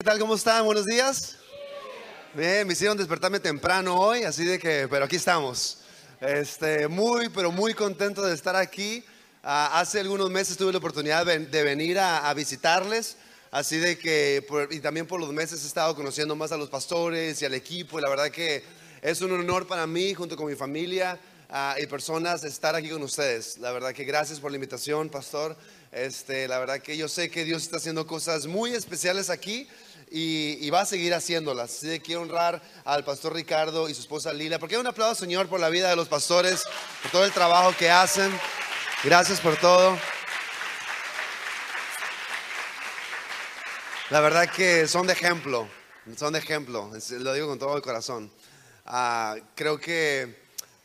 ¿Qué tal? ¿Cómo están? Buenos días. Bien, me hicieron despertarme temprano hoy, así de que, pero aquí estamos. Este, muy, pero muy contento de estar aquí. Ah, hace algunos meses tuve la oportunidad de, de venir a, a visitarles, así de que, por- y también por los meses he estado conociendo más a los pastores y al equipo, y la verdad que es un honor para mí, junto con mi familia ah, y personas, estar aquí con ustedes. La verdad que gracias por la invitación, pastor. Este, la verdad que yo sé que Dios está haciendo cosas muy especiales aquí y, y va a seguir haciéndolas. Así que quiero honrar al pastor Ricardo y su esposa Lila. Porque un aplauso, Señor, por la vida de los pastores, por todo el trabajo que hacen. Gracias por todo. La verdad que son de ejemplo, son de ejemplo, lo digo con todo el corazón. Ah, creo que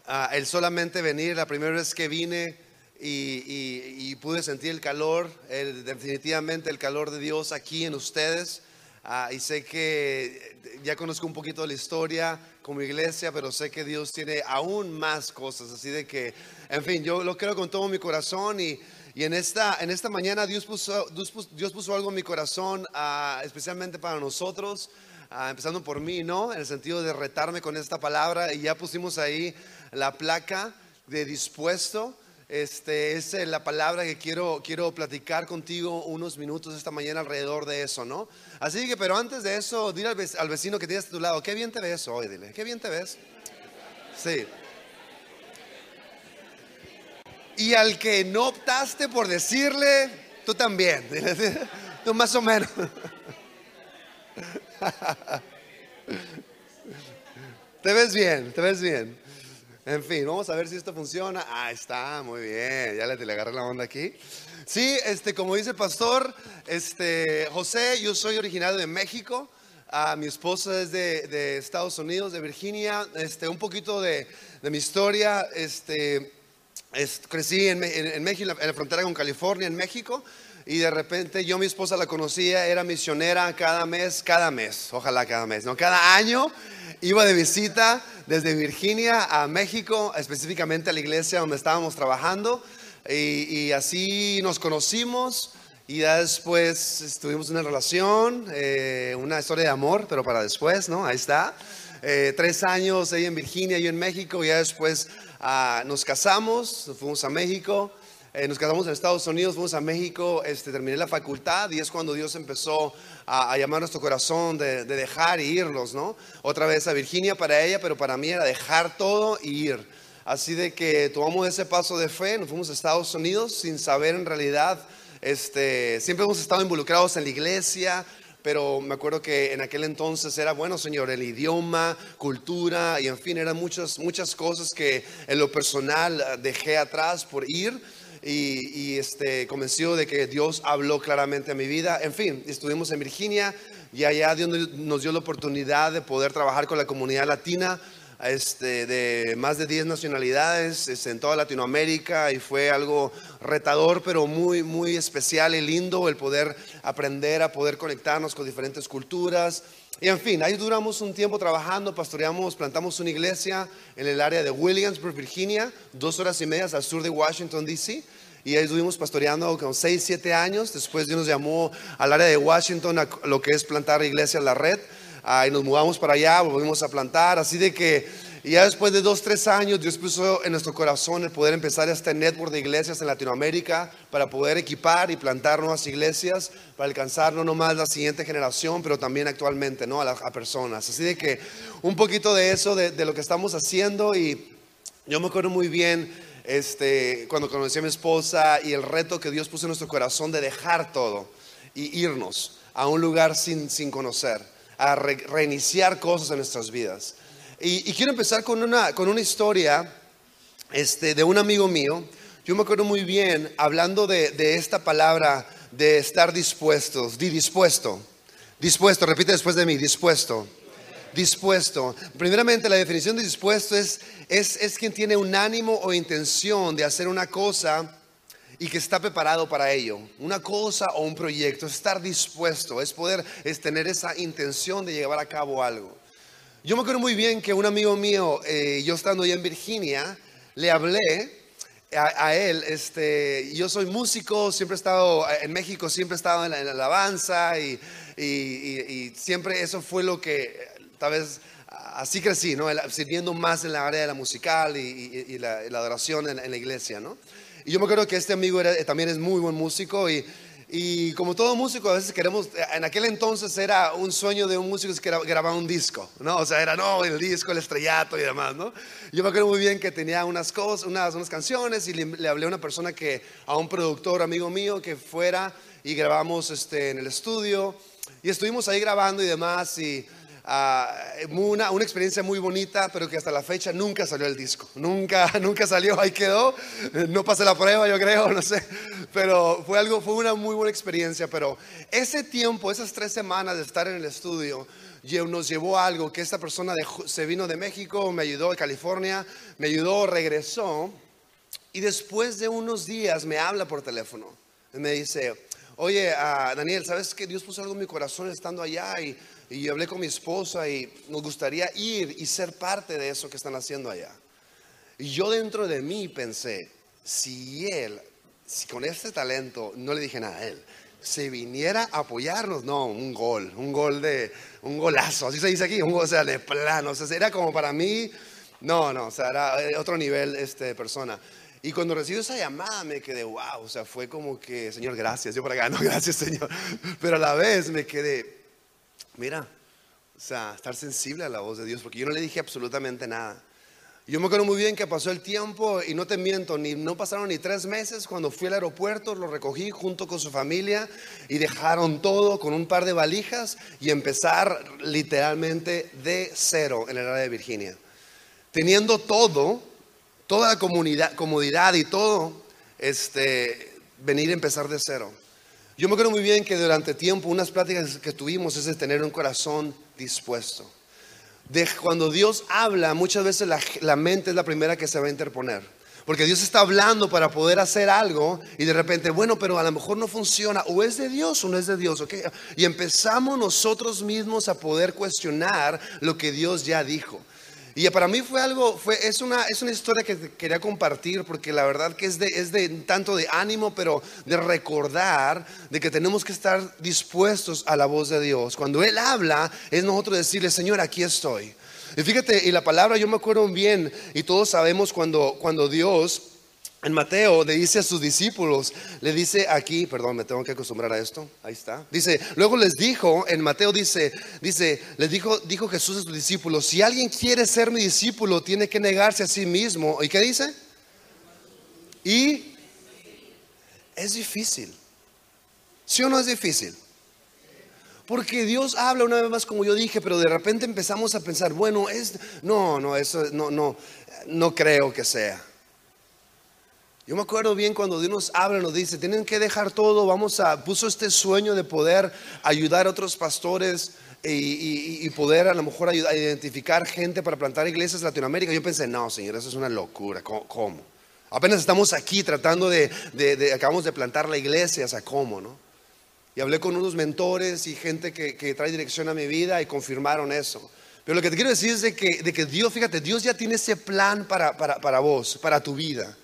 ah, el solamente venir, la primera vez que vine y, y- y pude sentir el calor, el- definitivamente el calor de Dios aquí en ustedes. Ah, y sé que ya conozco un poquito de la historia como iglesia, pero sé que Dios tiene aún más cosas. Así de que, en fin, yo lo creo con todo mi corazón y, y en, esta, en esta mañana Dios puso, Dios puso, Dios puso algo en mi corazón, ah, especialmente para nosotros. ah, empezando por mí, ¿no? En el sentido de retarme con esta palabra y ya pusimos ahí la placa de dispuesto. Este es eh, la palabra que quiero, quiero platicar contigo unos minutos esta mañana alrededor de eso, ¿no? Así que, pero antes de eso, dile al, vec- al vecino que tienes a tu lado, qué bien te ves hoy, dile, qué bien te ves. Sí. Y al que no optaste por decirle, tú también, dile, tú más o menos. Te ves bien, te ves bien. En fin, vamos a ver si esto funciona. Ah, está, muy bien. Ya le, le agarré la onda aquí. Sí, este, como dice el pastor, este, José, yo soy originario de México. Ah, mi esposa es de, Estados Unidos, de Virginia. Este, un poquito de, de mi historia. Este, es- crecí en, en- en México, en la frontera con California, en México. Y de repente yo mi esposa la conocía, era misionera cada mes, cada mes, ojalá cada mes, no, cada año iba de visita desde Virginia a México, específicamente a la iglesia donde estábamos trabajando. Y, así nos conocimos y ya después tuvimos una relación, eh, una historia de amor, pero para después, ¿no? Ahí está. Eh, tres años ella en Virginia, yo en México, y ya después ah, nos casamos, fuimos a México. Eh, nos casamos en Estados Unidos, fuimos a México, este, terminé la facultad y es cuando Dios empezó a, a llamar nuestro corazón de, de dejar e irnos, ¿no? Otra vez a Virginia para ella, pero para mí era dejar todo y ir. Así de que tomamos ese paso de fe, nos fuimos a Estados Unidos sin saber en realidad, este, siempre hemos estado involucrados en la iglesia, pero me acuerdo que en aquel entonces era, bueno, Señor, el idioma, cultura y en fin, eran muchas, muchas cosas que en lo personal eh, dejé atrás por ir y, este, convencido de que Dios habló claramente a mi vida. En fin, estuvimos en Virginia y allá Dios nos dio la oportunidad de poder trabajar con la comunidad latina. Este, de más de 10 nacionalidades este, en toda Latinoamérica y fue algo retador pero muy muy especial y lindo el poder aprender a poder conectarnos con diferentes culturas y en fin, ahí duramos un tiempo trabajando, pastoreamos, plantamos una iglesia en el área de Williamsburg, Virginia, dos horas y media al sur de Washington, D.C. Y ahí estuvimos pastoreando con 6, 7 años. Después Dios nos llamó al área de Washington a lo que es plantar iglesia en la red. Ah, y nos mudamos para allá, volvimos a plantar. Así de que y ya después de dos, tres años, Dios puso en nuestro corazón el poder empezar este network de iglesias en Latinoamérica para poder equipar y plantar nuevas iglesias, para alcanzar no nomás la siguiente generación, pero también actualmente ¿no? a, personas. Así de que un poquito de eso, de, de lo que estamos haciendo y yo me acuerdo muy bien este, cuando conocí a mi esposa y el reto que Dios puso en nuestro corazón de dejar todo y irnos a un lugar sin, sin conocer, a re- reiniciar cosas en nuestras vidas. Y, y quiero empezar con una, con una historia este, de un amigo mío. Yo me acuerdo muy bien hablando de, de esta palabra de estar dispuestos, di dispuesto, dispuesto, repite después de mí, dispuesto dispuesto. Primeramente, la definición de dispuesto es, es, es quien tiene un ánimo o intención de hacer una cosa y que está preparado para ello. Una cosa o un proyecto, estar dispuesto, es poder, es tener esa intención de llevar a cabo algo. Yo me acuerdo muy bien que un amigo mío, eh, yo estando ya en Virginia, le hablé a, él, este, yo soy músico, siempre he estado en México, siempre he estado en la, alabanza y, siempre eso fue lo que tal vez así crecí, ¿no? sirviendo más en la área de la musical y, la, adoración en, la iglesia. ¿no? Y yo me acuerdo que este amigo también es muy buen músico y y como todo músico, a veces queremos, en aquel entonces era un sueño de un músico que grababa un disco, ¿no? O sea, era, no, el disco, el estrellato y demás, ¿no? Yo me acuerdo muy bien que tenía unas cosas, unas, unas canciones y le, hablé a una persona que, a un productor amigo mío que fuera y grabamos este, en el estudio y estuvimos ahí grabando y demás y uh, una, una, experiencia muy bonita, pero que hasta la fecha nunca salió el disco. Nunca, nunca salió, ahí quedó. No pasé la prueba, yo creo, no sé. Pero fue algo, fue una muy buena experiencia. Pero ese tiempo, esas tres semanas de estar en el estudio, nos llevó a algo que esta persona se vino de México, me ayudó de California, me ayudó, regresó. Y después de unos días me habla por teléfono. Y me dice, oye, uh, Daniel, ¿sabes que Dios puso algo en mi corazón estando allá? Y y hablé con mi esposa y nos gustaría ir y ser parte de eso que están haciendo allá. Y yo dentro de mí pensé, si él, si con este talento, no le dije nada a él, se viniera a apoyarnos, no, un gol, un gol de, un golazo, así se dice aquí, un gol, o sea, de plano, o sea, era como para mí, no, no, o sea, era otro nivel este, de persona. Y cuando recibo esa llamada me quedé, wow, o sea, fue como que, Señor, gracias, yo por acá, no, gracias, Señor, pero a la vez me quedé, mira, o sea, estar sensible a la voz de Dios, porque yo no le dije absolutamente nada. Yo me acuerdo muy bien que pasó el tiempo y no te miento, ni, no pasaron ni tres meses cuando fui al aeropuerto, lo recogí junto con su familia y dejaron todo con un par de valijas y empezar literalmente de cero en el área de Virginia. Teniendo todo, toda la comodidad y todo, este, venir a empezar de cero. Yo me acuerdo muy bien que durante tiempo unas pláticas que tuvimos es de tener un corazón dispuesto. De cuando Dios habla, muchas veces la, mente es la primera que se va a interponer. Porque Dios está hablando para poder hacer algo y de repente, bueno, pero a lo mejor no funciona, o es de Dios o no es de Dios. Y empezamos nosotros mismos a poder cuestionar lo que Dios ya dijo. Y para mí fue algo, fue, es, una, es una historia que quería compartir porque la verdad que es de, es de tanto de ánimo, pero de recordar de que tenemos que estar dispuestos a la voz de Dios. Cuando Él habla, es nosotros decirle, Señor, aquí estoy. Y fíjate, y la palabra yo me acuerdo bien, y todos sabemos cuando, cuando Dios en Mateo le dice a sus discípulos, le dice aquí, perdón, me tengo que acostumbrar a esto, ahí está. Dice, luego les dijo, en Mateo dice, dice, les dijo, dijo Jesús a sus discípulos, si alguien quiere ser mi discípulo, tiene que negarse a sí mismo. ¿Y qué dice? Y es difícil. ¿Sí o no es difícil? Porque Dios habla una vez más como yo dije, pero de repente empezamos a pensar, bueno, es no, no, eso no no no creo que sea. Yo me acuerdo bien cuando Dios nos habla, nos dice, tienen que dejar todo, vamos a, puso este sueño de poder ayudar a otros pastores y, poder a lo mejor ayudar identificar gente para plantar iglesias en Latinoamérica. Yo pensé, no, Señor, eso es una locura, ¿cómo? Apenas estamos aquí tratando de, acabamos de plantar la iglesia, o sea, ¿cómo, no? Y hablé con unos mentores y gente que, trae dirección a mi vida y confirmaron eso. Pero lo que te quiero decir es de que, de que Dios, fíjate, Dios ya tiene ese plan para, para, para vos, para tu vida.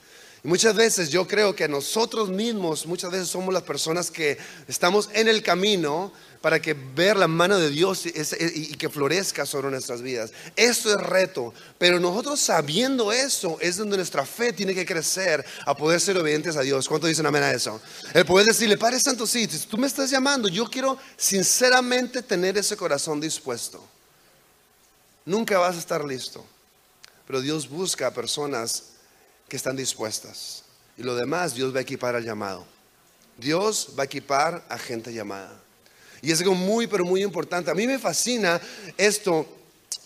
Y muchas veces yo creo que nosotros mismos, muchas veces somos las personas que estamos en el camino para que ver la mano de Dios y que florezca sobre nuestras vidas. Esto es reto, pero nosotros sabiendo eso es donde nuestra fe tiene que crecer a poder ser obedientes a Dios. ¿Cuánto dicen amén a eso? El poder decirle, Padre Santo, sí, tú me estás llamando, yo quiero sinceramente tener ese corazón dispuesto. Nunca vas a estar listo, pero Dios busca a personas que están dispuestas. Y lo demás Dios va a equipar al llamado. Dios va a equipar a gente llamada. Y es algo muy, pero muy importante. A mí me fascina esto.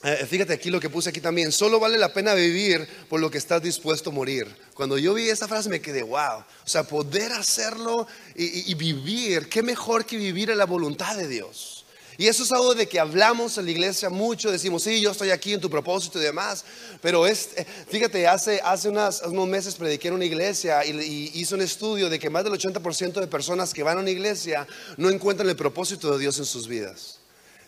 Eh, fíjate aquí lo que puse aquí también. Solo vale la pena vivir por lo que estás dispuesto a morir. Cuando yo vi esa frase me quedé, wow. O sea, poder hacerlo y, y vivir, qué mejor que vivir en la voluntad de Dios. Y eso es algo de que hablamos en la iglesia mucho, decimos, sí, yo estoy aquí en tu propósito y demás, pero es, eh, fíjate, hace, hace unos meses prediqué en una iglesia y, y hice un estudio de que más del 80% de personas que van a una iglesia no encuentran el propósito de Dios en sus vidas.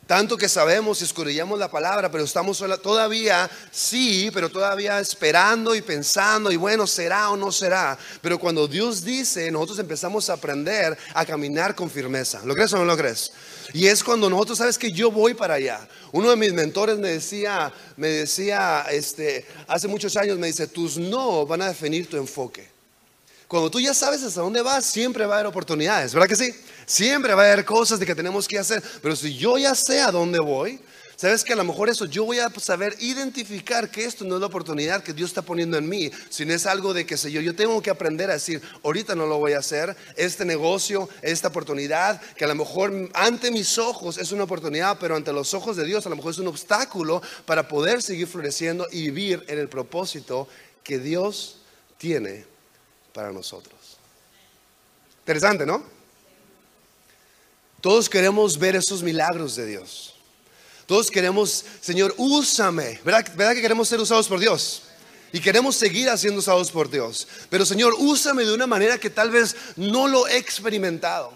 Tanto que sabemos y escudriñamos la palabra, pero estamos todavía, sí, pero todavía esperando y pensando, y bueno, será o no será. Pero cuando Dios dice, nosotros empezamos a aprender a caminar con firmeza. ¿Lo crees o no lo crees? Y es cuando nosotros, sabes que yo voy para allá. Uno de mis mentores me decía, me decía, este, hace muchos años, me dice, tus no van a definir tu enfoque. Cuando tú ya sabes hasta dónde vas, siempre va a haber oportunidades, ¿verdad que sí? Siempre va a haber cosas de que tenemos que hacer, pero si yo ya sé a dónde voy, sabes que a lo mejor eso yo voy a saber identificar que esto no es la oportunidad que Dios está poniendo en mí, sino es algo de que sé yo, yo tengo que aprender a decir, ahorita no lo voy a hacer, este negocio, esta oportunidad, que a lo mejor ante mis ojos es una oportunidad, pero ante los ojos de Dios a lo mejor es un obstáculo para poder seguir floreciendo y vivir en el propósito que Dios tiene para nosotros. Interesante, ¿no? Todos queremos ver esos milagros de Dios. Todos queremos, Señor, úsame. ¿Verdad, ¿Verdad que queremos ser usados por Dios? Y queremos seguir siendo usados por Dios. Pero Señor, úsame de una manera que tal vez no lo he experimentado.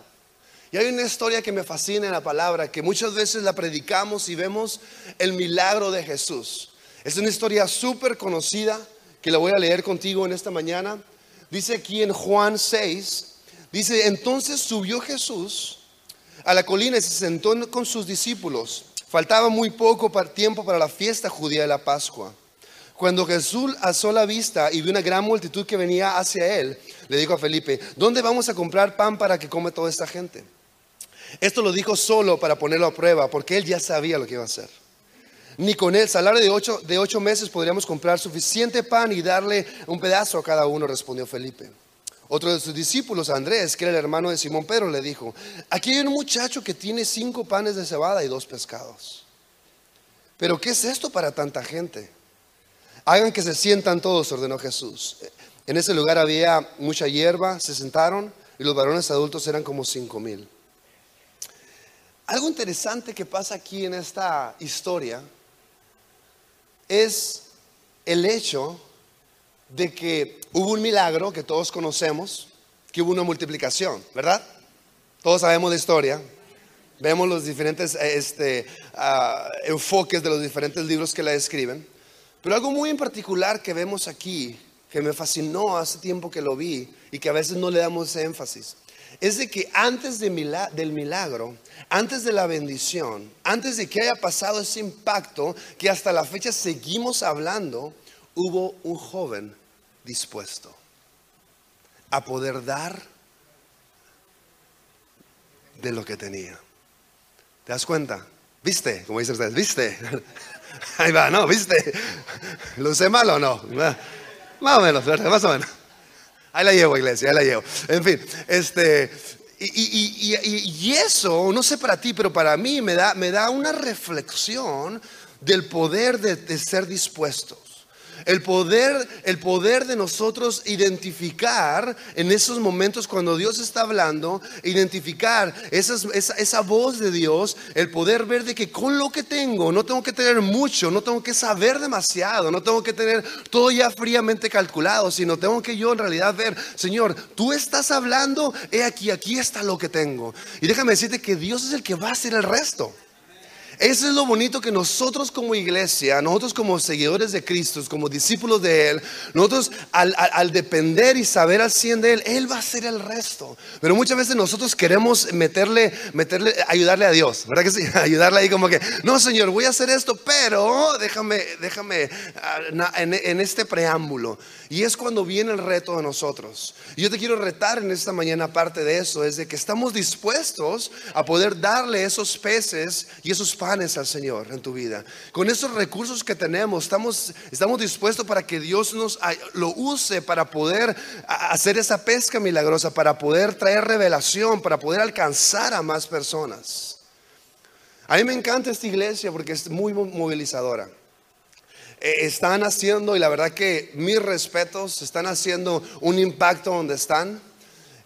Y hay una historia que me fascina en la palabra, que muchas veces la predicamos y vemos el milagro de Jesús. Es una historia súper conocida que la voy a leer contigo en esta mañana. Dice aquí en Juan 6, dice, entonces subió Jesús a la colina y se sentó con sus discípulos. Faltaba muy poco tiempo para la fiesta judía de la Pascua. Cuando Jesús alzó la vista y vio una gran multitud que venía hacia él, le dijo a Felipe, ¿dónde vamos a comprar pan para que come toda esta gente? Esto lo dijo solo para ponerlo a prueba, porque él ya sabía lo que iba a hacer. Ni con el salario de ocho, de ocho meses podríamos comprar suficiente pan y darle un pedazo a cada uno, respondió Felipe. Otro de sus discípulos, Andrés, que era el hermano de Simón Pedro, le dijo, aquí hay un muchacho que tiene cinco panes de cebada y dos pescados. Pero ¿qué es esto para tanta gente? Hagan que se sientan todos, ordenó Jesús. En ese lugar había mucha hierba, se sentaron y los varones adultos eran como cinco mil. Algo interesante que pasa aquí en esta historia es el hecho de que hubo un milagro que todos conocemos, que hubo una multiplicación, ¿verdad? Todos sabemos la historia, vemos los diferentes este, ah, enfoques de los diferentes libros que la describen, pero algo muy en particular que vemos aquí, que me fascinó hace tiempo que lo vi y que a veces no le damos énfasis, es de que antes del milagro, antes de la bendición, antes de que haya pasado ese impacto, que hasta la fecha seguimos hablando, hubo un joven dispuesto a poder dar de lo que tenía. ¿Te das cuenta? ¿Viste? Como dicen ustedes, ¿viste? Ahí va, ¿no? ¿Viste? ¿Lo sé mal o no? Más o menos, Más o menos. Ahí la llevo, iglesia, ahí la llevo. En fin, este, y, eso, no sé para ti, pero para mí me da, me da una reflexión del poder de, de ser dispuestos. El poder, el poder de nosotros identificar en esos momentos cuando Dios está hablando, identificar esa, esa, voz de Dios, el poder ver de que con lo que tengo, no tengo que tener mucho, no tengo que saber demasiado, no tengo que tener todo ya fríamente calculado, sino tengo que yo en realidad ver, Señor, tú estás hablando, he aquí, aquí está lo que tengo. Y déjame decirte que Dios es el que va a hacer el resto. Eso es lo bonito que nosotros como iglesia, nosotros como seguidores de Cristo, como discípulos de Él, nosotros al, depender y saber al 100 de Él, Él va a hacer el resto. Pero muchas veces nosotros queremos meterle, meterle, ayudarle a Dios, ¿verdad que sí? Ayudarle ahí como que, no Señor, voy a hacer esto, pero déjame, déjame ah, en, este preámbulo. Y es cuando viene el reto de nosotros. Y yo te quiero retar en esta mañana, aparte de eso, es de que estamos dispuestos a poder darle esos peces y esos al Señor en tu vida. Con esos recursos que tenemos, estamos, estamos dispuestos para que Dios nos lo use para poder hacer esa pesca milagrosa, para poder traer revelación, para poder alcanzar a más personas. A mí me encanta esta iglesia porque es muy movilizadora. Eh, están haciendo, y la verdad que mis respetos, están haciendo un impacto donde están.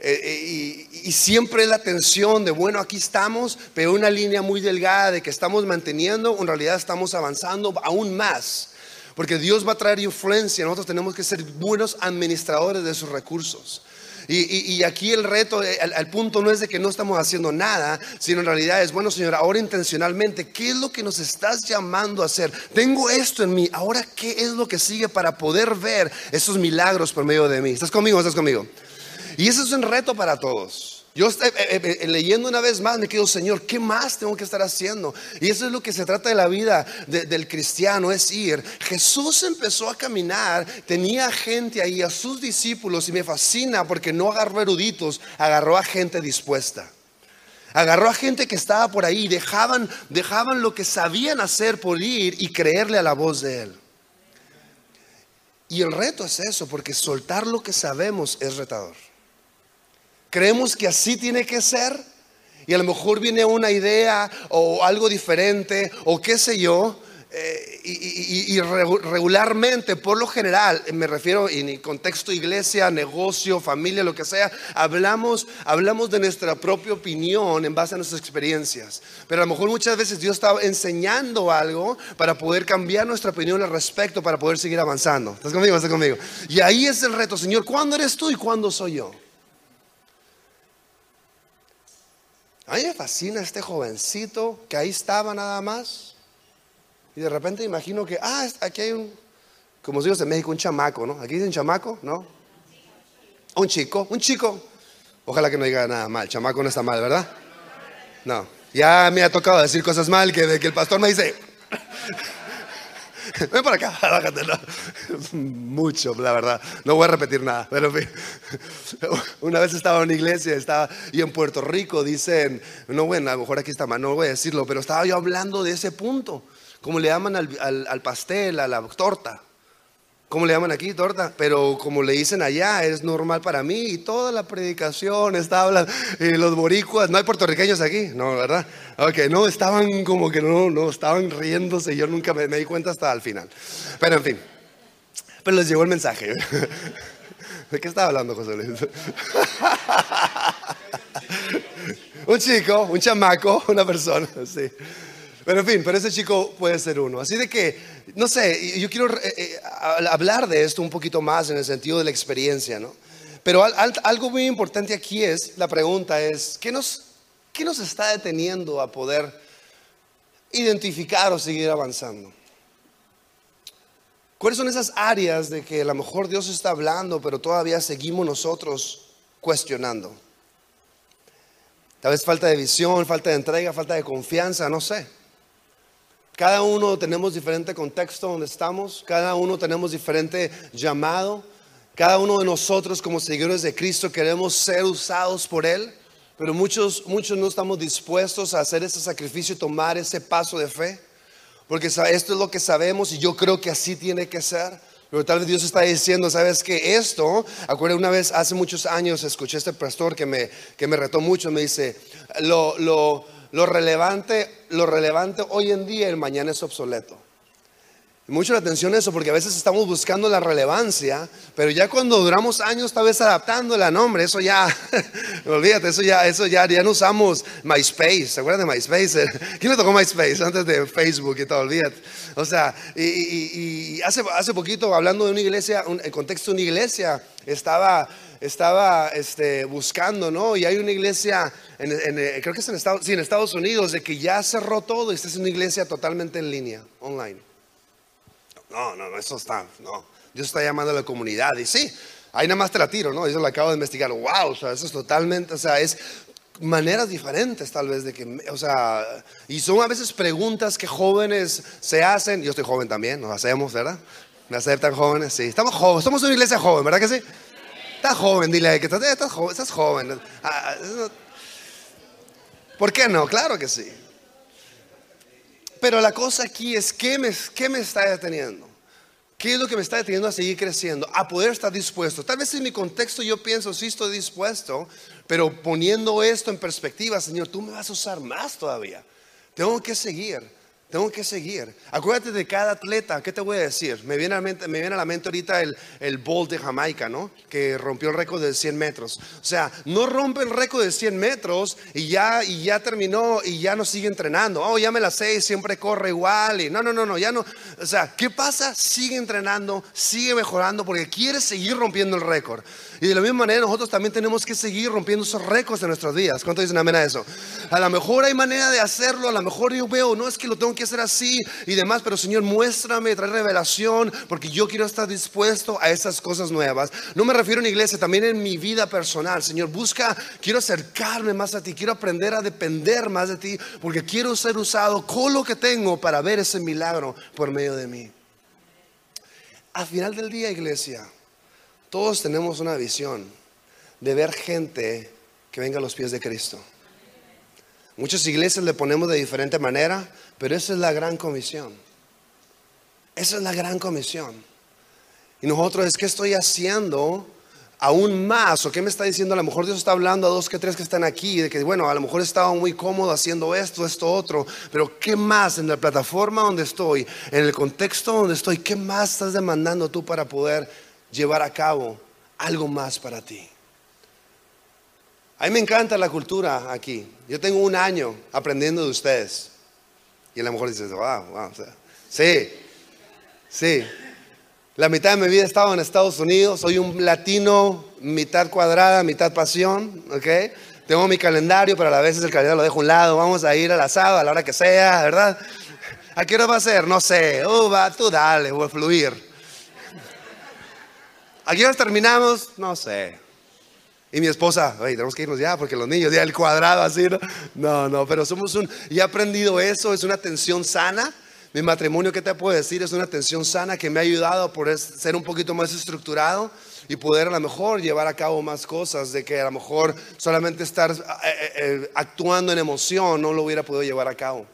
Eh, eh, y, siempre la tensión de, bueno, aquí estamos, pero una línea muy delgada de que estamos manteniendo, en realidad estamos avanzando aún más. Porque Dios va a traer influencia, nosotros tenemos que ser buenos administradores de sus recursos. Y, aquí el reto, el, punto no es de que no estamos haciendo nada, sino en realidad es, bueno Señor, ahora intencionalmente, ¿qué es lo que nos estás llamando a hacer? Tengo esto en mí, ahora ¿qué es lo que sigue para poder ver esos milagros por medio de mí? ¿Estás conmigo? ¿Estás conmigo? Y ese es un reto para todos. Yo eh, eh, eh, leyendo una vez más me quedo, Señor, ¿qué más tengo que estar haciendo? Y eso es lo que se trata de la vida del cristiano, es ir. Jesús empezó a caminar, tenía gente ahí, a sus discípulos, y me fascina porque no agarró eruditos, agarró a gente dispuesta. Agarró a gente que estaba por ahí, dejaban, dejaban lo que sabían hacer por ir y creerle a la voz de Él. Y el reto es eso, porque soltar lo que sabemos es retador. Creemos que así tiene que ser y a lo mejor viene una idea o algo diferente o qué sé yo. Eh, y, regularmente, por lo general, me refiero en contexto iglesia, negocio, familia, lo que sea, hablamos, hablamos de nuestra propia opinión en base a nuestras experiencias. Pero a lo mejor muchas veces Dios está enseñando algo para poder cambiar nuestra opinión al respecto, para poder seguir avanzando. ¿Estás conmigo? ¿Estás conmigo? Y ahí es el reto, Señor, ¿cuándo eres tú y cuándo soy yo? A mí me fascina este jovencito que ahí estaba nada más. Y de repente imagino que, ah, aquí hay un, como dice en México, un chamaco, ¿no? Aquí dicen chamaco, ¿no? Un chico, un chico. Ojalá que no diga nada mal. Chamaco no está mal, ¿verdad? No. Ya me ha tocado decir cosas mal que el pastor me dice, Ven por acá, Mucho, la verdad. No voy a repetir nada. Pero una vez estaba en una iglesia estaba, y en Puerto Rico dicen, no bueno, a lo mejor aquí está mal, no voy a decirlo, pero estaba yo hablando de ese punto. Como le llaman al pastel, a la torta. ¿Cómo le llaman aquí? Torta. Pero como le dicen allá, es normal para mí. Y toda la predicación está hablando. Los boricuas, no hay puertorriqueños aquí, no, ¿verdad? Ok, no, estaban como que no, no, estaban riéndose. Yo nunca me, di cuenta hasta el final. Pero en fin. Pero les llegó el mensaje. ¿De qué estaba hablando José Luis? un chico, un chamaco, una persona, sí. Pero en fin, pero ese chico puede ser uno. Así de que, no sé, yo quiero eh, eh, hablar de esto un poquito más en el sentido de la experiencia, ¿no? Pero algo muy importante aquí es, la pregunta es, ¿qué nos, ¿qué nos está deteniendo a poder identificar o seguir avanzando? ¿Cuáles son esas áreas de que a lo mejor Dios está hablando, pero todavía seguimos nosotros cuestionando? Tal vez falta de visión, falta de entrega, falta de confianza, no sé. Cada uno tenemos diferente contexto donde estamos, cada uno tenemos diferente llamado, cada uno de nosotros como seguidores de Cristo queremos ser usados por Él, pero muchos, muchos no estamos dispuestos a hacer ese sacrificio y tomar ese paso de fe, porque esto es lo que sabemos y yo creo que así tiene que ser. Pero tal vez Dios está diciendo, sabes que esto, acuerdo una vez hace muchos años escuché a este pastor que me, que me retó mucho, me dice, lo, lo, lo relevante, lo relevante hoy en día el mañana es obsoleto. Mucho la atención eso, porque a veces estamos buscando la relevancia, pero ya cuando duramos años tal vez adaptando el nombre, eso ya, olvídate, eso ya, eso ya, ya no usamos MySpace, ¿se acuerdan de MySpace? ¿Quién le tocó MySpace antes de Facebook y todo, olvídate? O sea, y, hace, hace poquito, hablando de una iglesia, un, contexto de una iglesia, estaba estaba este, buscando, ¿no? Y hay una iglesia, en, eh, creo que es en Estados, sí, en Estados Unidos, de que ya cerró todo y esta es una iglesia totalmente en línea, online. No, no, no, eso está, no. Dios está llamando a la comunidad y sí, ahí nada más te la tiro, ¿no? Eso lo acabo de investigar. Wow, o sea, eso es totalmente, o sea, es maneras diferentes tal vez de que, o sea, y son a veces preguntas que jóvenes se hacen, yo estoy joven también, nos hacemos, ¿verdad? Me aceptan jóvenes, sí, estamos jóvenes, somos una iglesia joven, ¿verdad que sí? Estás joven, dile que estás, estás joven. Estás joven. Ah, ah, ¿Por qué no? Claro que sí. Pero la cosa aquí es, ¿qué me, está deteniendo? ¿Qué es lo que me está deteniendo a seguir creciendo? A poder estar dispuesto. Tal vez en mi contexto yo pienso, sí estoy dispuesto, pero poniendo esto en perspectiva, Señor, tú me vas a usar más todavía. Tengo que seguir. Tengo que seguir. Acuérdate de cada atleta. ¿Qué te voy a decir? Me viene a la mente, me viene a la mente ahorita el, el Bolt de Jamaica, ¿no? Que rompió el récord de 100 metros. O sea, no rompe el récord de 100 metros y ya, y ya terminó y ya no sigue entrenando. Oh, ya me la sé, siempre corre igual. No, no, no, no, ya no. O sea, ¿qué pasa? Sigue entrenando, sigue mejorando porque quiere seguir rompiendo el récord. Y de la misma manera nosotros también tenemos que seguir rompiendo esos récords en nuestros días. ¿Cuánto dicen amén a eso? A lo mejor hay manera de hacerlo, a lo mejor yo veo, no es que lo tengo que hacer así y demás, pero Señor, muéstrame, trae revelación, porque yo quiero estar dispuesto a esas cosas nuevas. No me refiero en iglesia, también en mi vida personal. Señor, busca, quiero acercarme más a ti, quiero aprender a depender más de ti, porque quiero ser usado con lo que tengo para ver ese milagro por medio de mí. Al final del día, iglesia, todos tenemos una visión de ver gente que venga a los pies de Cristo. Muchas iglesias le ponemos de diferente manera, pero esa es la gran comisión. Esa es la gran comisión. Y nosotros es que estoy haciendo aún más, o qué me está diciendo, a lo mejor Dios está hablando a dos que tres que están aquí, de que bueno, a lo mejor estaba muy cómodo haciendo esto, esto, otro, pero qué más en la plataforma donde estoy, en el contexto donde estoy, qué más estás demandando tú para poder llevar a cabo algo más para ti. A mí me encanta la cultura aquí. Yo tengo un año aprendiendo de ustedes. Y a lo mejor dices, wow, wow. sí, sí. La mitad de mi vida he estado en Estados Unidos. Soy un latino, mitad cuadrada, mitad pasión. ¿Ok? Tengo mi calendario, pero a veces el calendario lo dejo a un lado. Vamos a ir al asado a la hora que sea, ¿verdad? ¿A qué hora va a ser? No sé. Uh, va, tú dale, voy a fluir. ¿A qué hora terminamos? No sé. Y mi esposa, oye, tenemos que irnos ya porque los niños, ya el cuadrado así, ¿no? No, no, pero somos un, y he aprendido eso, es una tensión sana. Mi matrimonio, ¿qué te puedo decir? Es una tensión sana que me ha ayudado a poder ser un poquito más estructurado y poder a lo mejor llevar a cabo más cosas, de que a lo mejor solamente estar eh, eh, eh, actuando en emoción no lo hubiera podido llevar a cabo.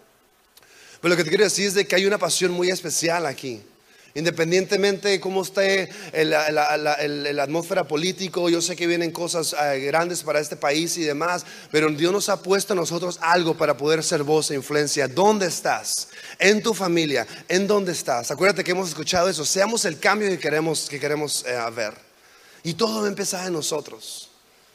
Pero lo que te quiero decir es de que hay una pasión muy especial aquí. Independientemente de cómo esté la, atmósfera político, yo sé que vienen cosas eh, grandes para este país y demás, pero Dios nos ha puesto a nosotros algo para poder ser voz e influencia. ¿Dónde estás? En tu familia, ¿en dónde estás? Acuérdate que hemos escuchado eso, seamos el cambio que queremos, que queremos eh, ver. Y todo va a empezar en nosotros,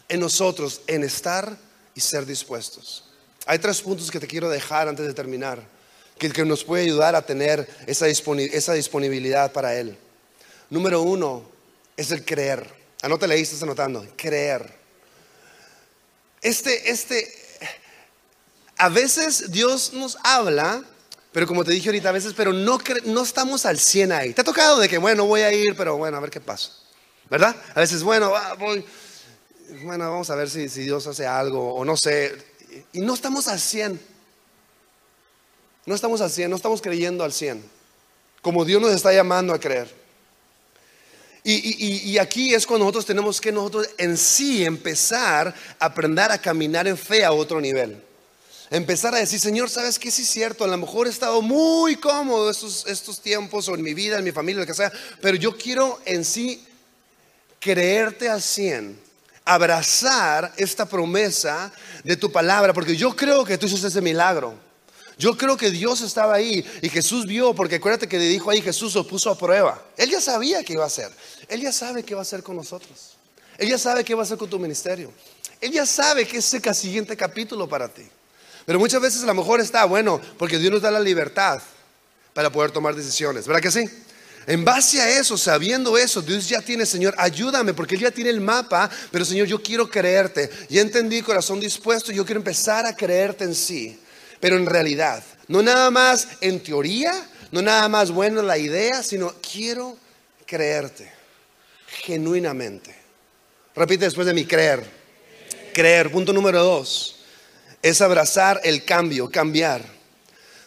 en nosotros, en estar y ser dispuestos. Hay tres puntos que te quiero dejar antes de terminar que, que nos puede ayudar a tener esa, disponibilidad para Él. Número uno es el creer. Anota ahí, estás anotando. Creer. Este, este, a veces Dios nos habla, pero como te dije ahorita, a veces, pero no, no estamos al 100 ahí. Te ha tocado de que, bueno, voy a ir, pero bueno, a ver qué pasa. ¿Verdad? A veces, bueno, voy, bueno, vamos a ver si, si Dios hace algo, o no sé. Y no estamos al 100. No estamos al 100, no estamos creyendo al 100, como Dios nos está llamando a creer. Y, aquí es cuando nosotros tenemos que nosotros en sí empezar a aprender a caminar en fe a otro nivel. Empezar a decir, Señor, ¿sabes qué? Sí es cierto, a lo mejor he estado muy cómodo estos, estos tiempos o en mi vida, en mi familia, lo que sea, pero yo quiero en sí creerte al 100 abrazar esta promesa de tu palabra, porque yo creo que tú hiciste ese milagro. Yo creo que Dios estaba ahí y Jesús vio, porque acuérdate que le dijo ahí, Jesús lo puso a prueba. Él ya sabía qué iba a hacer. Él ya sabe qué va a hacer con nosotros. Él ya sabe qué va a hacer con tu ministerio. Él ya sabe que es el siguiente capítulo para ti. Pero muchas veces a lo mejor está bueno, porque Dios nos da la libertad para poder tomar decisiones. ¿Verdad que sí? En base a eso, sabiendo eso, Dios ya tiene, Señor, ayúdame, porque Él ya tiene el mapa, pero Señor, yo quiero creerte. Ya entendí, corazón dispuesto, yo quiero empezar a creerte en sí pero en realidad. No nada más en teoría, no nada más buena la idea, sino quiero creerte genuinamente. Repite después de mí, creer. Creer. Punto número dos, es abrazar el cambio, cambiar.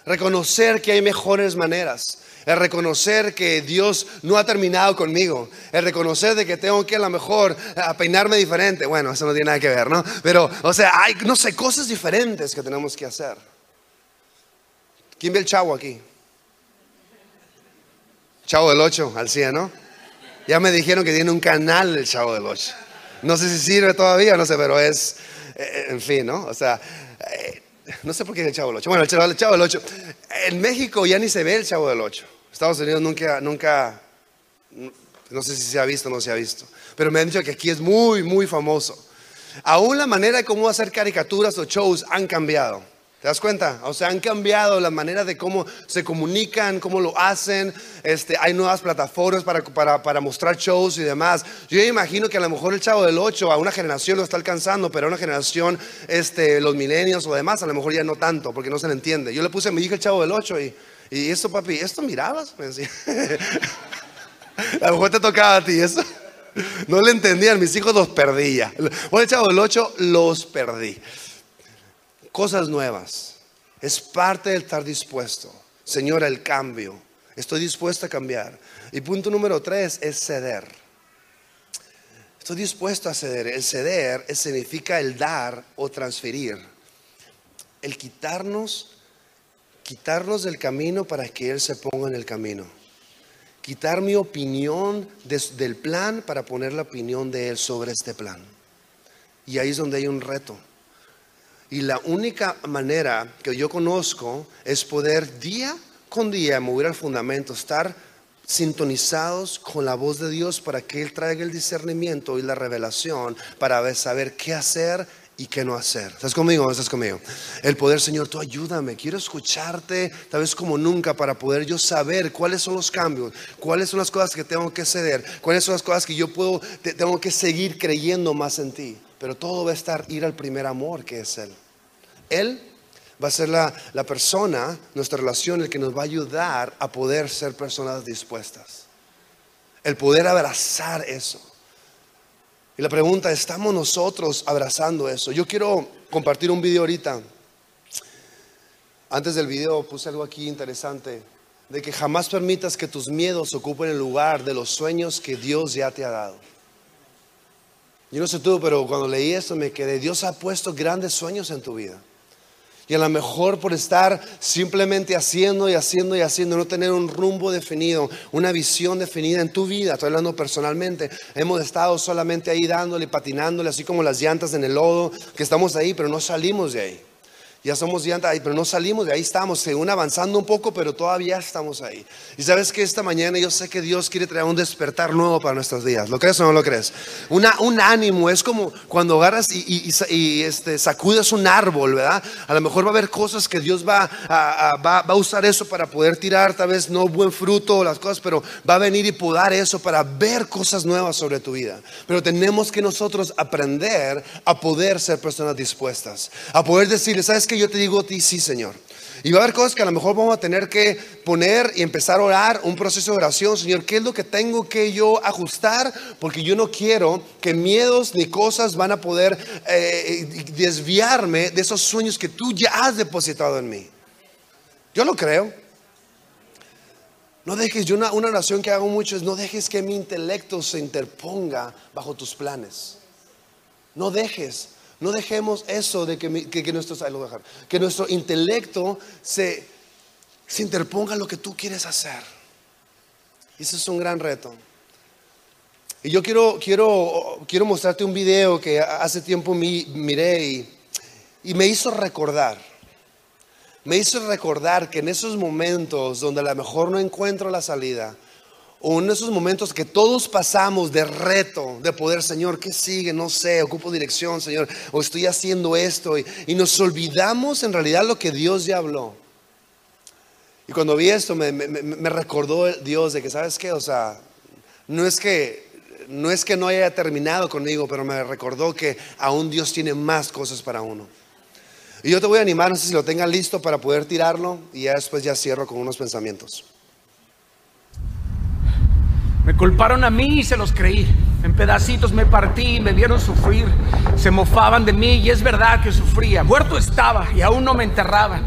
Reconocer que hay mejores maneras. El reconocer que Dios no ha terminado conmigo. El reconocer de que tengo que a lo mejor a peinarme diferente. Bueno, eso no tiene nada que ver, ¿no? Pero, o sea, hay, no sé, cosas diferentes que tenemos que hacer. ¿Quién ve el chavo aquí? Chavo del 8 al 100, ¿no? Ya me dijeron que tiene un canal el Chavo del 8. No sé si sirve todavía, no sé, pero es, eh, en fin, ¿no? O sea, eh, no sé por qué es el Chavo del 8. Bueno, el Chavo, del 8. En México ya ni se ve el Chavo del Ocho. Estados Unidos nunca, nunca, no sé si se ha visto o no se ha visto, pero me han dicho que aquí es muy, muy famoso. Aún la manera de cómo hacer caricaturas o shows han cambiado. ¿Te das cuenta? O sea, han cambiado la manera de cómo se comunican, cómo lo hacen. Este, hay nuevas plataformas para, para, para mostrar shows y demás. Yo imagino que a lo mejor el Chavo del 8 a una generación lo está alcanzando, pero a una generación, este, los milenios o demás, a lo mejor ya no tanto, porque no se le entiende. Yo le puse a mi hija el Chavo del 8 y, y esto, papi, ¿esto mirabas? Me decía. a lo mejor te tocaba a ti eso. No le entendían, mis hijos los perdía. Bueno, el Chavo del 8 los perdí cosas nuevas. Es parte del estar dispuesto. Señora, el cambio. Estoy dispuesto a cambiar. Y punto número tres es ceder. Estoy dispuesto a ceder. El ceder significa el dar o transferir. El quitarnos, quitarnos del camino para que Él se ponga en el camino. Quitar mi opinión del plan para poner la opinión de Él sobre este plan. Y ahí es donde hay un reto. Y la única manera que yo conozco es poder día con día mover al fundamento, estar sintonizados con la voz de Dios para que Él traiga el discernimiento y la revelación para saber qué hacer y qué no hacer. ¿Estás conmigo o estás conmigo? El poder, Señor, tú ayúdame. Quiero escucharte tal vez como nunca para poder yo saber cuáles son los cambios, cuáles son las cosas que tengo que ceder, cuáles son las cosas que yo puedo, tengo que seguir creyendo más en ti. Pero todo va a estar ir al primer amor que es Él. Él va a ser la, la, persona, nuestra relación, el que nos va a ayudar a poder ser personas dispuestas. El poder abrazar eso. Y la pregunta, ¿estamos nosotros abrazando eso? Yo quiero compartir un video ahorita. Antes del video puse algo aquí interesante, de que jamás permitas que tus miedos ocupen el lugar de los sueños que Dios ya te ha dado. Yo no sé tú, pero cuando leí esto me quedé, Dios ha puesto grandes sueños en tu vida. Y a lo mejor por estar simplemente haciendo y haciendo y haciendo, no tener un rumbo definido, una visión definida en tu vida, estoy hablando personalmente, hemos estado solamente ahí dándole, patinándole, así como las llantas en el lodo, que estamos ahí, pero no salimos de ahí ya somos llanta, pero no salimos de ahí, estamos, según avanzando un poco, pero todavía estamos ahí. Y sabes que esta mañana yo sé que Dios quiere traer un despertar nuevo para nuestros días. ¿Lo crees o no lo crees? Un ánimo, es como cuando agarras y, este, sacudes un árbol, ¿verdad? A lo mejor va a haber cosas que Dios va a, va, va a usar eso para poder tirar, tal vez no buen fruto o las cosas, pero va a venir y podar eso para ver cosas nuevas sobre tu vida. Pero tenemos que nosotros aprender a poder ser personas dispuestas, a poder decirle, ¿sabes yo te digo a ti, sí, Señor. Y va a haber cosas que a lo mejor vamos a tener que poner y empezar a orar, un proceso de oración, Señor, ¿qué es lo que tengo que yo ajustar? Porque yo no quiero que miedos ni cosas van a poder eh, desviarme de esos sueños que tú ya has depositado en mí. Yo lo creo. No dejes, yo una, una oración que hago mucho es, no dejes que mi intelecto se interponga bajo tus planes. No dejes. No dejemos eso de que, nuestro, que nuestro intelecto se, se interponga lo que tú quieres hacer. Y ese es un gran reto. Y yo quiero, quiero, quiero mostrarte un video que hace tiempo miré y, y me hizo recordar. Me hizo recordar que en esos momentos donde a lo mejor no encuentro la salida, o en esos momentos que todos pasamos de reto, de poder, Señor, ¿qué sigue? No sé, ocupo dirección, Señor, o estoy haciendo esto, y, nos olvidamos en realidad lo que Dios ya habló. Y cuando vi esto, me, me, recordó Dios de que, ¿sabes qué? O sea, no es que no es que no haya terminado conmigo, pero me recordó que aún Dios tiene más cosas para uno. Y yo te voy a animar, no sé si lo tengan listo para poder tirarlo, y ya después ya cierro con unos pensamientos. Me culparon a mí y se los creí. En pedacitos me partí, me vieron sufrir, se mofaban de mí y es verdad que sufría. Muerto estaba y aún no me enterraban.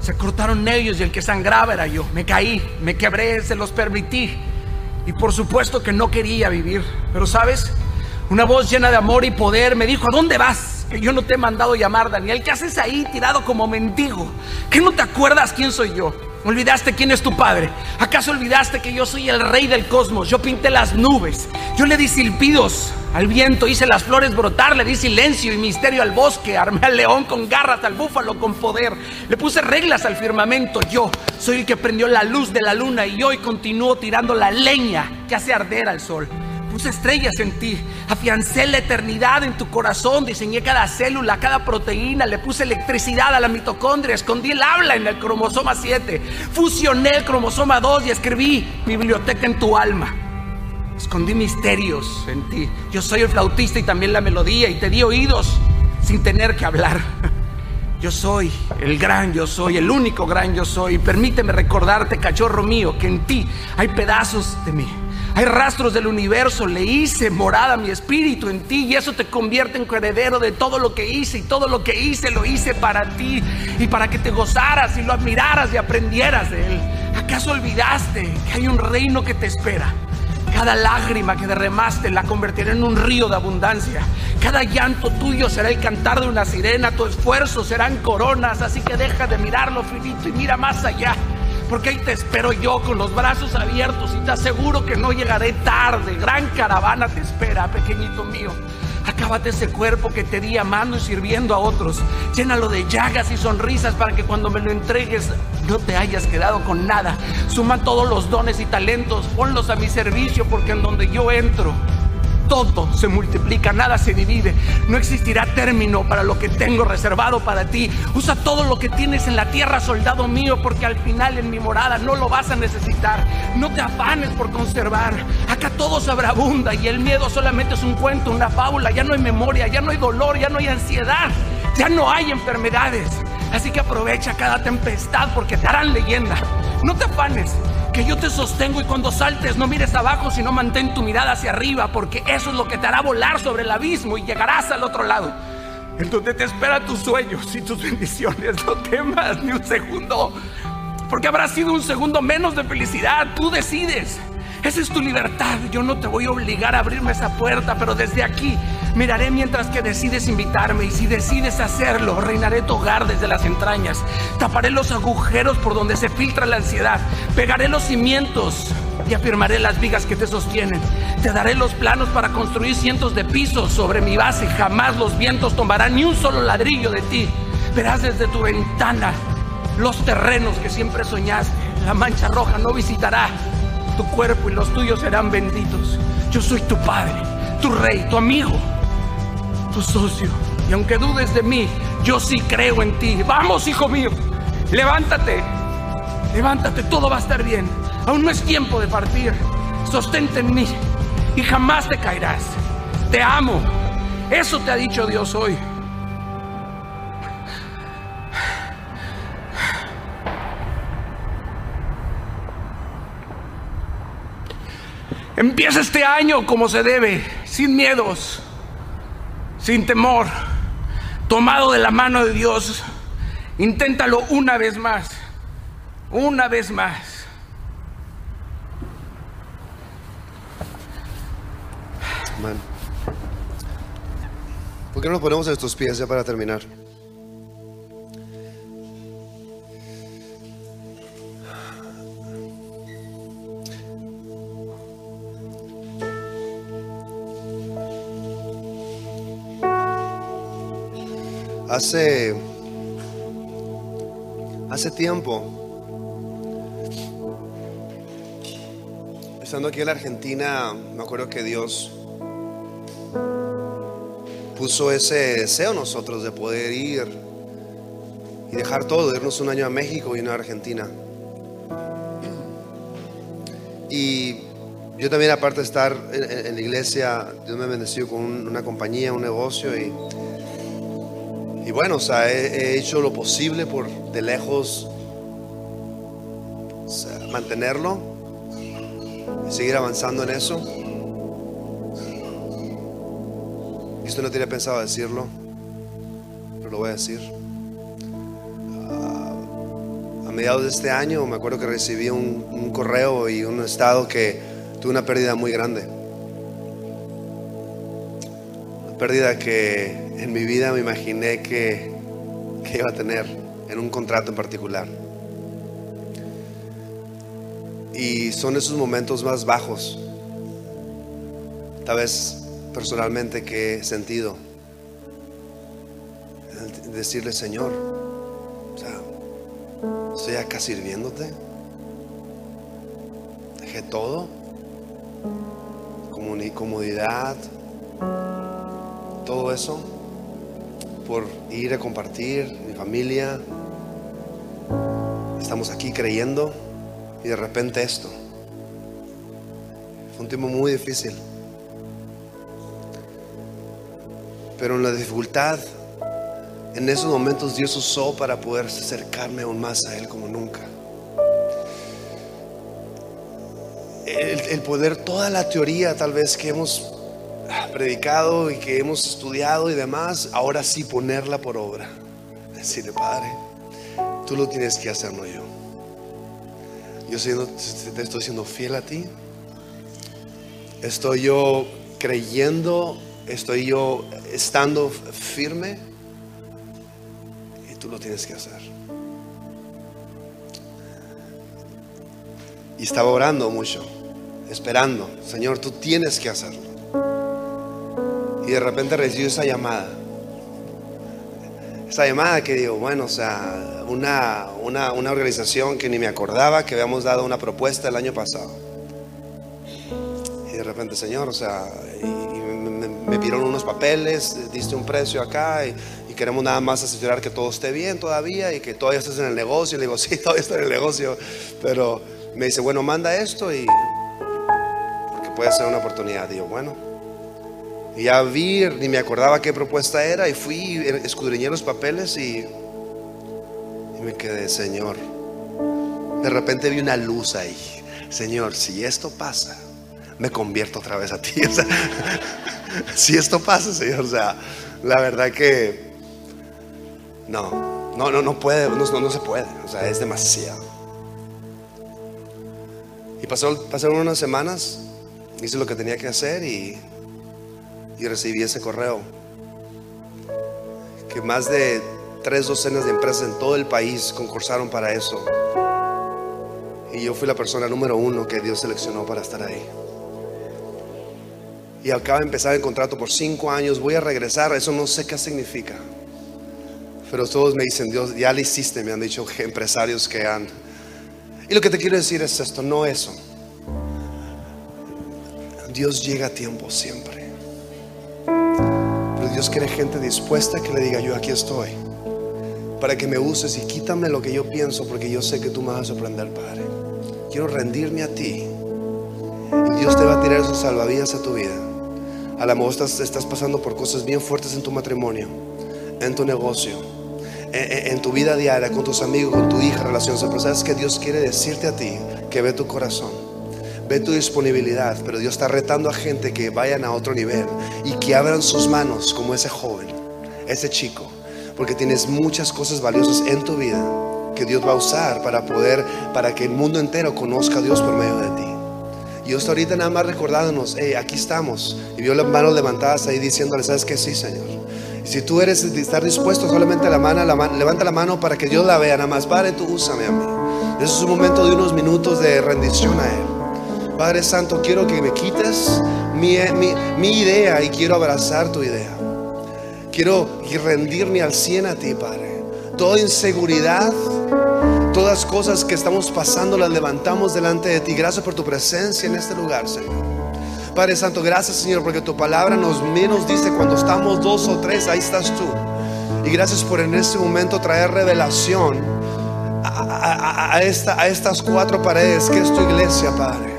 Se cortaron ellos y el que sangraba era yo. Me caí, me quebré, se los permití. Y por supuesto que no quería vivir. Pero sabes, una voz llena de amor y poder me dijo, ¿a dónde vas? Que yo no te he mandado llamar, Daniel. ¿Qué haces ahí tirado como mendigo? ¿Que no te acuerdas quién soy yo? ¿Olvidaste quién es tu padre? ¿Acaso olvidaste que yo soy el rey del cosmos? Yo pinté las nubes. Yo le di silbidos al viento, hice las flores brotar, le di silencio y misterio al bosque, armé al león con garras, al búfalo con poder. Le puse reglas al firmamento. Yo soy el que prendió la luz de la luna y hoy continúo tirando la leña que hace arder al sol puse estrellas en ti, afiancé la eternidad en tu corazón, diseñé cada célula, cada proteína, le puse electricidad a la mitocondria, escondí el habla en el cromosoma 7, fusioné el cromosoma 2 y escribí biblioteca en tu alma. Escondí misterios en ti. Yo soy el flautista y también la melodía y te di oídos sin tener que hablar. Yo soy el gran yo soy, el único gran yo soy. Permíteme recordarte, cachorro mío, que en ti hay pedazos de mí. Hay rastros del universo, le hice morada mi espíritu en ti y eso te convierte en heredero de todo lo que hice y todo lo que hice lo hice para ti y para que te gozaras y lo admiraras y aprendieras de él. ¿Acaso olvidaste que hay un reino que te espera? Cada lágrima que derramaste la convertiré en un río de abundancia. Cada llanto tuyo será el cantar de una sirena. Tu esfuerzo serán coronas. Así que deja de mirar lo finito y mira más allá. Porque ahí te espero yo con los brazos abiertos y te aseguro que no llegaré tarde. Gran caravana te espera, pequeñito mío. Acábate ese cuerpo que te di amando y sirviendo a otros. Llénalo de llagas y sonrisas para que cuando me lo entregues no te hayas quedado con nada. Suma todos los dones y talentos, ponlos a mi servicio porque en donde yo entro todo se multiplica, nada se divide. No existirá término para lo que tengo reservado para ti. Usa todo lo que tienes en la tierra, soldado mío, porque al final en mi morada no lo vas a necesitar. No te afanes por conservar. Acá todo sobreabunda y el miedo solamente es un cuento, una fábula. Ya no hay memoria, ya no hay dolor, ya no hay ansiedad, ya no hay enfermedades. Así que aprovecha cada tempestad porque te harán leyenda. No te afanes que yo te sostengo y cuando saltes no mires abajo, sino mantén tu mirada hacia arriba, porque eso es lo que te hará volar sobre el abismo y llegarás al otro lado, en donde te esperan tus sueños y tus bendiciones. No temas ni un segundo, porque habrá sido un segundo menos de felicidad. Tú decides. Esa es tu libertad. Yo no te voy a obligar a abrirme esa puerta, pero desde aquí miraré mientras que decides invitarme y si decides hacerlo, reinaré tu hogar desde las entrañas. Taparé los agujeros por donde se filtra la ansiedad. Pegaré los cimientos y afirmaré las vigas que te sostienen. Te daré los planos para construir cientos de pisos sobre mi base. Jamás los vientos tomarán ni un solo ladrillo de ti. Verás desde tu ventana los terrenos que siempre soñaste. La mancha roja no visitará tu cuerpo y los tuyos serán benditos. Yo soy tu padre, tu rey, tu amigo, tu socio. Y aunque dudes de mí, yo sí creo en ti. Vamos, hijo mío, levántate, levántate, todo va a estar bien. Aún no es tiempo de partir. Sostente en mí y jamás te caerás. Te amo. Eso te ha dicho Dios hoy. Empieza este año como se debe, sin miedos, sin temor, tomado de la mano de Dios. Inténtalo una vez más, una vez más. ¿Por qué no nos ponemos a estos pies ya para terminar? Hace, hace tiempo, estando aquí en la Argentina, me acuerdo que Dios puso ese deseo nosotros de poder ir y dejar todo, irnos un año a México y una a Argentina. Y yo también, aparte de estar en, la iglesia, Dios me ha bendecido con una compañía, un negocio y y bueno, o sea, he, hecho lo posible por de lejos mantenerlo y seguir avanzando en eso. Y esto no tenía pensado decirlo, pero lo voy a decir. Ah, a mediados de este año me acuerdo que recibí un, un correo y un estado que tuve una pérdida muy grande. Una pérdida que en mi vida me imaginé que, iba a tener en un contrato en particular. Y son esos momentos más bajos, tal vez personalmente que he sentido. Decirle, Señor, o sea, estoy acá sirviéndote. Dejé todo, comodidad, todo eso, por ir a compartir mi familia. Estamos aquí creyendo y de repente esto. Fue un tiempo muy difícil. Pero en la dificultad, en esos momentos Dios usó para poder acercarme aún más a Él como nunca. El, poder, toda la teoría tal vez que hemos predicado y que hemos estudiado y demás, ahora sí ponerla por obra. Decirle, Padre, tú lo tienes que hacer, no yo. Yo te estoy siendo fiel a ti. Estoy yo creyendo estoy yo estando firme y tú lo tienes que hacer. Y estaba orando mucho, esperando, Señor, tú tienes que hacerlo. Y de repente recibí esa llamada. Esa llamada que digo, bueno, o sea, una, una, una organización que ni me acordaba que habíamos dado una propuesta el año pasado. Y de repente, Señor, o sea, me pidieron unos papeles, diste un precio acá y, queremos nada más asegurar que todo esté bien todavía y que todavía estés en el negocio. Le digo, sí, todavía estoy en el negocio, pero me dice, bueno, manda esto y porque puede ser una oportunidad. Digo, bueno. Y ya vi, ni me acordaba qué propuesta era y fui, escudriñé los papeles y, y me quedé, Señor. De repente vi una luz ahí. Señor, si esto pasa, me convierto otra vez a ti. si esto pasa, Señor, o sea, la verdad que no, no, no, no puede, no, no, se puede, o sea, es demasiado. Y pasó, pasaron unas semanas, hice lo que tenía que hacer y, y recibí ese correo. Que más de tres docenas de empresas en todo el país concursaron para eso. Y yo fui la persona número uno que Dios seleccionó para estar ahí y acaba de empezar el contrato por cinco años, voy a regresar, eso no sé qué significa. Pero todos me dicen, Dios, ya lo hiciste, me han dicho empresarios que han... Y lo que te quiero decir es esto, no eso. Dios llega a tiempo siempre. Dios quiere gente dispuesta que le diga, yo aquí estoy. Para que me uses y quítame lo que yo pienso, porque yo sé que tú me vas a sorprender, Padre. Quiero rendirme a ti. Y Dios te va a tirar sus salvavidas a tu vida. A lo mejor estás, pasando por cosas bien fuertes en tu matrimonio, en tu negocio, en, tu vida diaria, con tus amigos, con tu hija, relaciones. Pero sabes que Dios quiere decirte a ti que ve tu corazón, ve tu disponibilidad. Pero Dios está retando a gente que vayan a otro nivel y que abran sus manos como ese joven, ese chico. Porque tienes muchas cosas valiosas en tu vida que Dios va a usar para poder, para que el mundo entero conozca a Dios por medio de ti. Y Dios ahorita nada más recordándonos, hey, aquí estamos. Y vio las manos levantadas ahí diciéndole, ¿sabes que Sí, Señor. Si tú eres estar dispuesto, solamente la mano, levanta la mano para que Dios la vea. Nada más, Padre, tú úsame a mí. Eso es un momento de unos minutos de rendición a Él. Padre Santo, quiero que me quites mi, mi idea y quiero abrazar tu idea. Quiero rendirme al cien a ti, Padre. Toda inseguridad Todas cosas que estamos pasando las levantamos delante de ti. Gracias por tu presencia en este lugar, Señor. Padre Santo, gracias, Señor, porque tu palabra nos menos dice cuando estamos dos o tres, ahí estás tú. Y gracias por en este momento traer revelación a, esta, a estas cuatro paredes que es tu iglesia, Padre.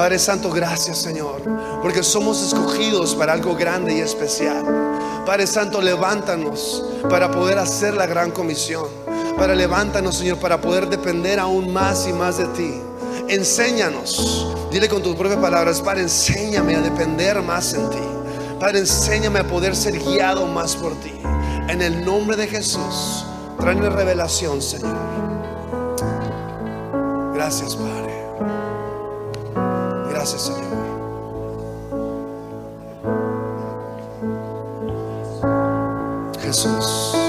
Padre Santo, gracias Señor, porque somos escogidos para algo grande y especial. Padre Santo, levántanos para poder hacer la gran comisión. Para levántanos, Señor, para poder depender aún más y más de ti. Enséñanos. Dile con tus propias palabras, Padre, enséñame a depender más en ti. Padre, enséñame a poder ser guiado más por ti. En el nombre de Jesús, tráeme revelación, Señor. Gracias, Padre. Gracias, Señor. Jesús.